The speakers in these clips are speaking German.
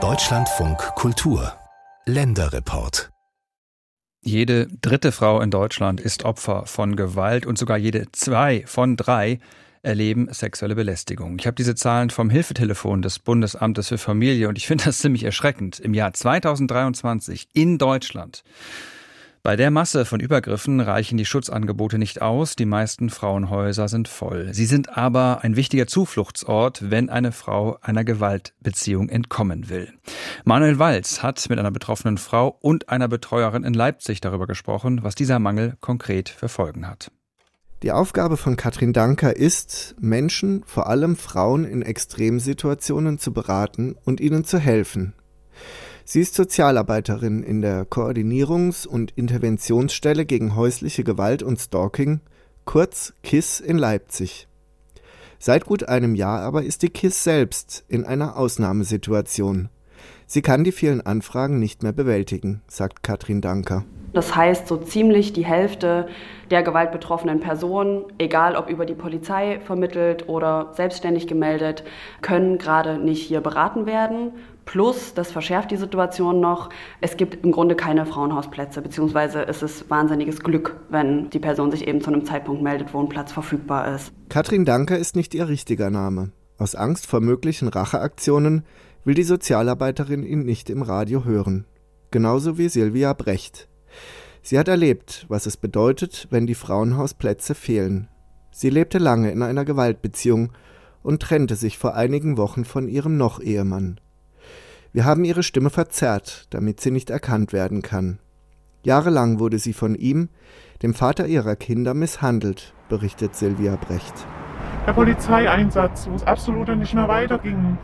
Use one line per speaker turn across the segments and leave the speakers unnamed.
Deutschlandfunk Kultur Länderreport
jede dritte Frau in Deutschland ist Opfer von Gewalt und sogar jede zwei von drei erleben sexuelle Belästigung. Ich habe diese Zahlen vom Hilfetelefon des Bundesamtes für Familie und ich finde das ziemlich erschreckend. Im Jahr 2023 in Deutschland bei der Masse von Übergriffen reichen die Schutzangebote nicht aus, die meisten Frauenhäuser sind voll. Sie sind aber ein wichtiger Zufluchtsort, wenn eine Frau einer Gewaltbeziehung entkommen will. Manuel Walz hat mit einer betroffenen Frau und einer Betreuerin in Leipzig darüber gesprochen, was dieser Mangel konkret für Folgen hat.
Die Aufgabe von Katrin Danker ist, Menschen, vor allem Frauen in Extremsituationen zu beraten und ihnen zu helfen. Sie ist Sozialarbeiterin in der Koordinierungs- und Interventionsstelle gegen häusliche Gewalt und Stalking, kurz KISS in Leipzig. Seit gut einem Jahr aber ist die KISS selbst in einer Ausnahmesituation. Sie kann die vielen Anfragen nicht mehr bewältigen, sagt Katrin Danker.
Das heißt, so ziemlich die Hälfte der gewaltbetroffenen Personen, egal ob über die Polizei vermittelt oder selbstständig gemeldet, können gerade nicht hier beraten werden. Plus, das verschärft die Situation noch, es gibt im Grunde keine Frauenhausplätze, beziehungsweise es ist wahnsinniges Glück, wenn die Person sich eben zu einem Zeitpunkt meldet, wo ein Platz verfügbar ist.
Katrin Danker ist nicht ihr richtiger Name. Aus Angst vor möglichen Racheaktionen will die Sozialarbeiterin ihn nicht im Radio hören. Genauso wie Silvia Brecht. Sie hat erlebt, was es bedeutet, wenn die Frauenhausplätze fehlen. Sie lebte lange in einer Gewaltbeziehung und trennte sich vor einigen Wochen von ihrem Noch-Ehemann. Wir haben ihre Stimme verzerrt, damit sie nicht erkannt werden kann. Jahrelang wurde sie von ihm, dem Vater ihrer Kinder, misshandelt, berichtet Silvia Brecht.
Der Polizeieinsatz, wo es absolut nicht mehr weiterging.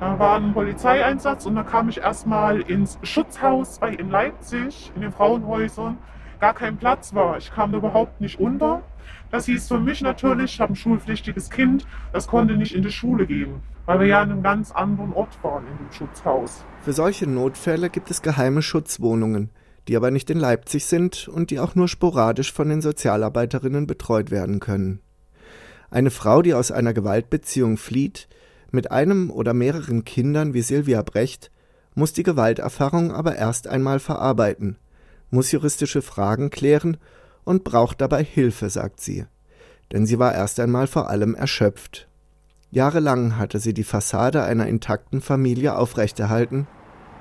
Da war ein Polizeieinsatz und da kam ich erstmal ins Schutzhaus in Leipzig, in den Frauenhäusern. Gar kein Platz war. Ich kam überhaupt nicht unter. Das hieß für mich natürlich, ich habe ein schulpflichtiges Kind, das konnte nicht in die Schule gehen weil wir ja an einem ganz anderen Ort waren in dem Schutzhaus.
Für solche Notfälle gibt es geheime Schutzwohnungen, die aber nicht in Leipzig sind und die auch nur sporadisch von den Sozialarbeiterinnen betreut werden können. Eine Frau, die aus einer Gewaltbeziehung flieht, mit einem oder mehreren Kindern wie Silvia Brecht, muss die Gewalterfahrung aber erst einmal verarbeiten, muss juristische Fragen klären und braucht dabei Hilfe, sagt sie. Denn sie war erst einmal vor allem erschöpft. Jahrelang hatte sie die Fassade einer intakten Familie aufrechterhalten,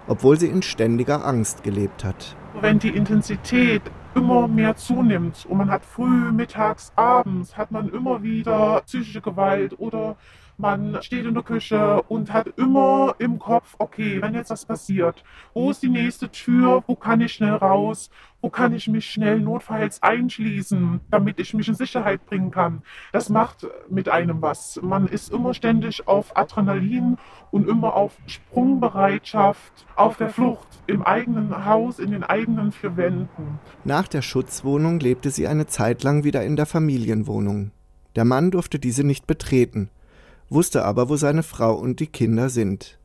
obwohl sie in ständiger Angst gelebt hat.
Wenn die Intensität immer mehr zunimmt und man hat früh, mittags, abends, hat man immer wieder psychische Gewalt oder man steht in der Küche und hat immer im Kopf, okay, wenn jetzt was passiert, wo ist die nächste Tür, wo kann ich schnell raus, wo kann ich mich schnell notfalls einschließen, damit ich mich in Sicherheit bringen kann. Das macht mit einem was. Man ist immer ständig auf Adrenalin und immer auf Sprungbereitschaft, auf der Flucht, im eigenen Haus, in den eigenen vier Wänden.
Nach der Schutzwohnung lebte sie eine Zeit lang wieder in der Familienwohnung. Der Mann durfte diese nicht betreten wusste aber, wo seine Frau und die Kinder sind.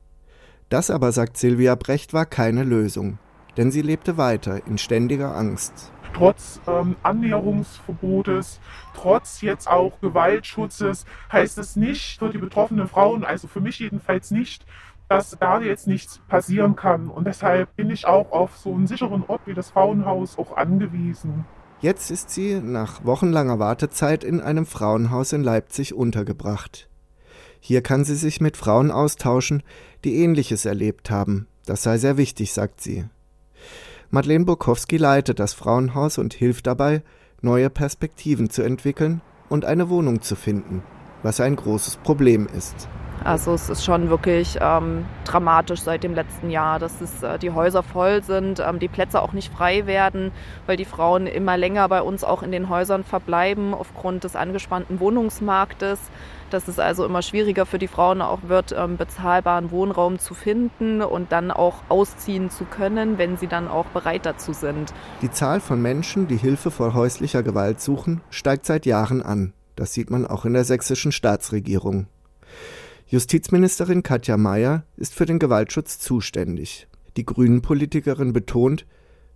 Das aber, sagt Silvia Brecht, war keine Lösung, denn sie lebte weiter in ständiger Angst.
Trotz ähm, Annäherungsverbotes, trotz jetzt auch Gewaltschutzes, heißt es nicht für die betroffenen Frauen, also für mich jedenfalls nicht, dass da jetzt nichts passieren kann. Und deshalb bin ich auch auf so einen sicheren Ort wie das Frauenhaus auch angewiesen.
Jetzt ist sie nach wochenlanger Wartezeit in einem Frauenhaus in Leipzig untergebracht. Hier kann sie sich mit Frauen austauschen, die Ähnliches erlebt haben. Das sei sehr wichtig, sagt sie. Madeleine Bukowski leitet das Frauenhaus und hilft dabei, neue Perspektiven zu entwickeln und eine Wohnung zu finden, was ein großes Problem ist.
Also es ist schon wirklich ähm, dramatisch seit dem letzten Jahr, dass es, äh, die Häuser voll sind, ähm, die Plätze auch nicht frei werden, weil die Frauen immer länger bei uns auch in den Häusern verbleiben aufgrund des angespannten Wohnungsmarktes dass es also immer schwieriger für die Frauen auch wird, ähm, bezahlbaren Wohnraum zu finden und dann auch ausziehen zu können, wenn sie dann auch bereit dazu sind.
Die Zahl von Menschen, die Hilfe vor häuslicher Gewalt suchen, steigt seit Jahren an. Das sieht man auch in der sächsischen Staatsregierung. Justizministerin Katja Mayer ist für den Gewaltschutz zuständig. Die Grünen-Politikerin betont,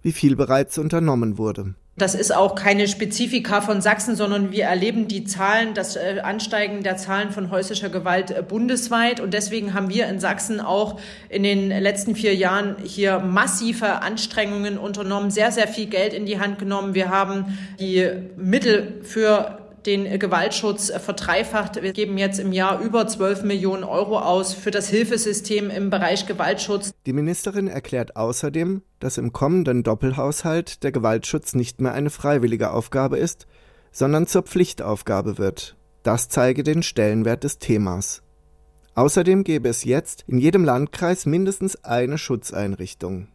wie viel bereits unternommen wurde.
Das ist auch keine Spezifika von Sachsen, sondern wir erleben die Zahlen, das äh, Ansteigen der Zahlen von häuslicher Gewalt äh, bundesweit. Und deswegen haben wir in Sachsen auch in den letzten vier Jahren hier massive Anstrengungen unternommen, sehr, sehr viel Geld in die Hand genommen. Wir haben die Mittel für den Gewaltschutz verdreifacht. Wir geben jetzt im Jahr über 12 Millionen Euro aus für das Hilfesystem im Bereich Gewaltschutz.
Die Ministerin erklärt außerdem, dass im kommenden Doppelhaushalt der Gewaltschutz nicht mehr eine freiwillige Aufgabe ist, sondern zur Pflichtaufgabe wird. Das zeige den Stellenwert des Themas. Außerdem gäbe es jetzt in jedem Landkreis mindestens eine Schutzeinrichtung.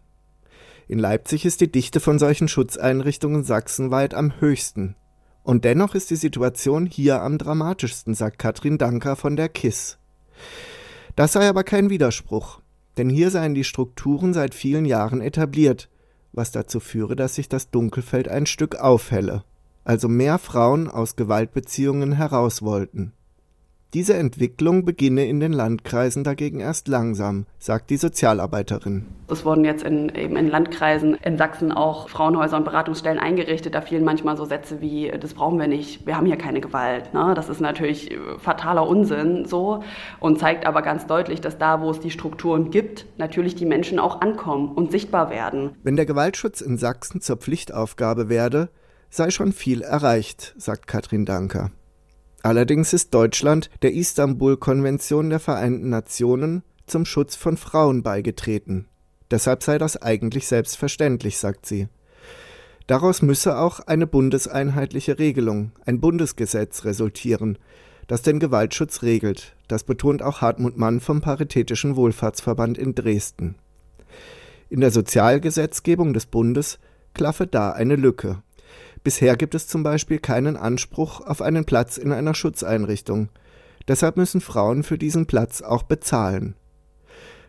In Leipzig ist die Dichte von solchen Schutzeinrichtungen sachsenweit am höchsten. Und dennoch ist die Situation hier am dramatischsten, sagt Katrin Danker von der KISS. Das sei aber kein Widerspruch, denn hier seien die Strukturen seit vielen Jahren etabliert, was dazu führe, dass sich das Dunkelfeld ein Stück aufhelle, also mehr Frauen aus Gewaltbeziehungen heraus wollten. Diese Entwicklung beginne in den Landkreisen dagegen erst langsam, sagt die Sozialarbeiterin.
Es wurden jetzt in, eben in Landkreisen in Sachsen auch Frauenhäuser und Beratungsstellen eingerichtet. Da fielen manchmal so Sätze wie, das brauchen wir nicht, wir haben hier keine Gewalt. Ne? Das ist natürlich fataler Unsinn so und zeigt aber ganz deutlich, dass da, wo es die Strukturen gibt, natürlich die Menschen auch ankommen und sichtbar werden.
Wenn der Gewaltschutz in Sachsen zur Pflichtaufgabe werde, sei schon viel erreicht, sagt Katrin Danker. Allerdings ist Deutschland der Istanbul-Konvention der Vereinten Nationen zum Schutz von Frauen beigetreten. Deshalb sei das eigentlich selbstverständlich, sagt sie. Daraus müsse auch eine bundeseinheitliche Regelung, ein Bundesgesetz resultieren, das den Gewaltschutz regelt. Das betont auch Hartmut Mann vom Paritätischen Wohlfahrtsverband in Dresden. In der Sozialgesetzgebung des Bundes klaffe da eine Lücke. Bisher gibt es zum Beispiel keinen Anspruch auf einen Platz in einer Schutzeinrichtung. Deshalb müssen Frauen für diesen Platz auch bezahlen.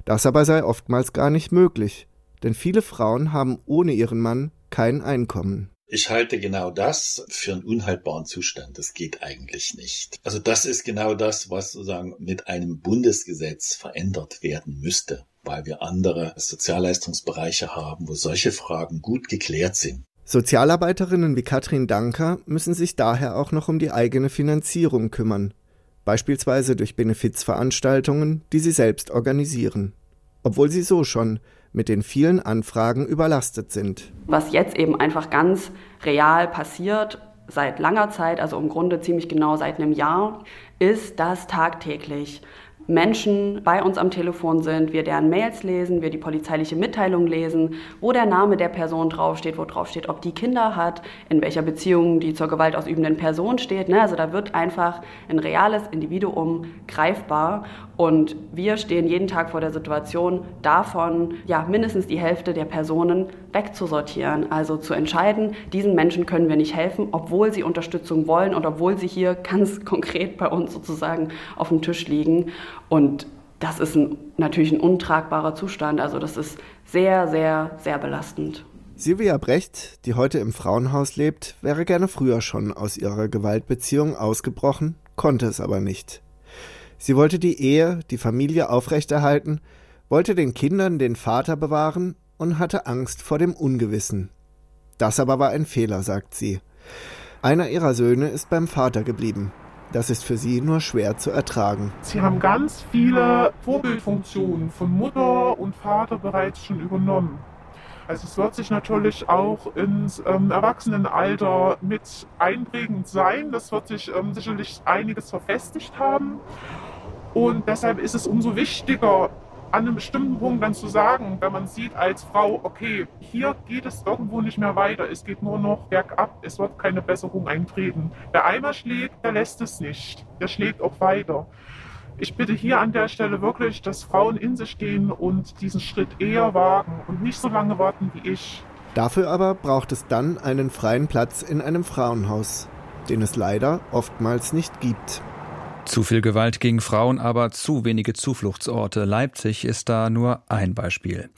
Das aber sei oftmals gar nicht möglich, denn viele Frauen haben ohne ihren Mann kein Einkommen.
Ich halte genau das für einen unhaltbaren Zustand. Das geht eigentlich nicht. Also das ist genau das, was sozusagen mit einem Bundesgesetz verändert werden müsste, weil wir andere Sozialleistungsbereiche haben, wo solche Fragen gut geklärt sind.
Sozialarbeiterinnen wie Katrin Danker müssen sich daher auch noch um die eigene Finanzierung kümmern, beispielsweise durch Benefizveranstaltungen, die sie selbst organisieren, obwohl sie so schon mit den vielen Anfragen überlastet sind.
Was jetzt eben einfach ganz real passiert, seit langer Zeit, also im Grunde ziemlich genau seit einem Jahr, ist, dass tagtäglich Menschen bei uns am Telefon sind, wir deren Mails lesen, wir die polizeiliche Mitteilung lesen, wo der Name der Person draufsteht, wo draufsteht, ob die Kinder hat, in welcher Beziehung die zur gewaltausübenden Person steht. Ne? Also da wird einfach ein reales Individuum greifbar und wir stehen jeden Tag vor der Situation, davon ja mindestens die Hälfte der Personen wegzusortieren. Also zu entscheiden, diesen Menschen können wir nicht helfen, obwohl sie Unterstützung wollen und obwohl sie hier ganz konkret bei uns sozusagen auf dem Tisch liegen. Und das ist ein, natürlich ein untragbarer Zustand. Also das ist sehr, sehr, sehr belastend.
Silvia Brecht, die heute im Frauenhaus lebt, wäre gerne früher schon aus ihrer Gewaltbeziehung ausgebrochen, konnte es aber nicht. Sie wollte die Ehe, die Familie aufrechterhalten, wollte den Kindern den Vater bewahren und hatte Angst vor dem Ungewissen. Das aber war ein Fehler, sagt sie. Einer ihrer Söhne ist beim Vater geblieben. Das ist für sie nur schwer zu ertragen.
Sie haben ganz viele Vorbildfunktionen von Mutter und Vater bereits schon übernommen. Also es wird sich natürlich auch ins ähm, Erwachsenenalter mit einprägend sein. Das wird sich ähm, sicherlich einiges verfestigt haben. Und deshalb ist es umso wichtiger, an einem bestimmten Punkt dann zu sagen, wenn man sieht als Frau, okay, hier geht es irgendwo nicht mehr weiter, es geht nur noch bergab, es wird keine Besserung eintreten. Wer einmal schlägt, der lässt es nicht, der schlägt auch weiter. Ich bitte hier an der Stelle wirklich, dass Frauen in sich gehen und diesen Schritt eher wagen und nicht so lange warten wie ich.
Dafür aber braucht es dann einen freien Platz in einem Frauenhaus, den es leider oftmals nicht gibt.
Zu viel Gewalt gegen Frauen, aber zu wenige Zufluchtsorte. Leipzig ist da nur ein Beispiel.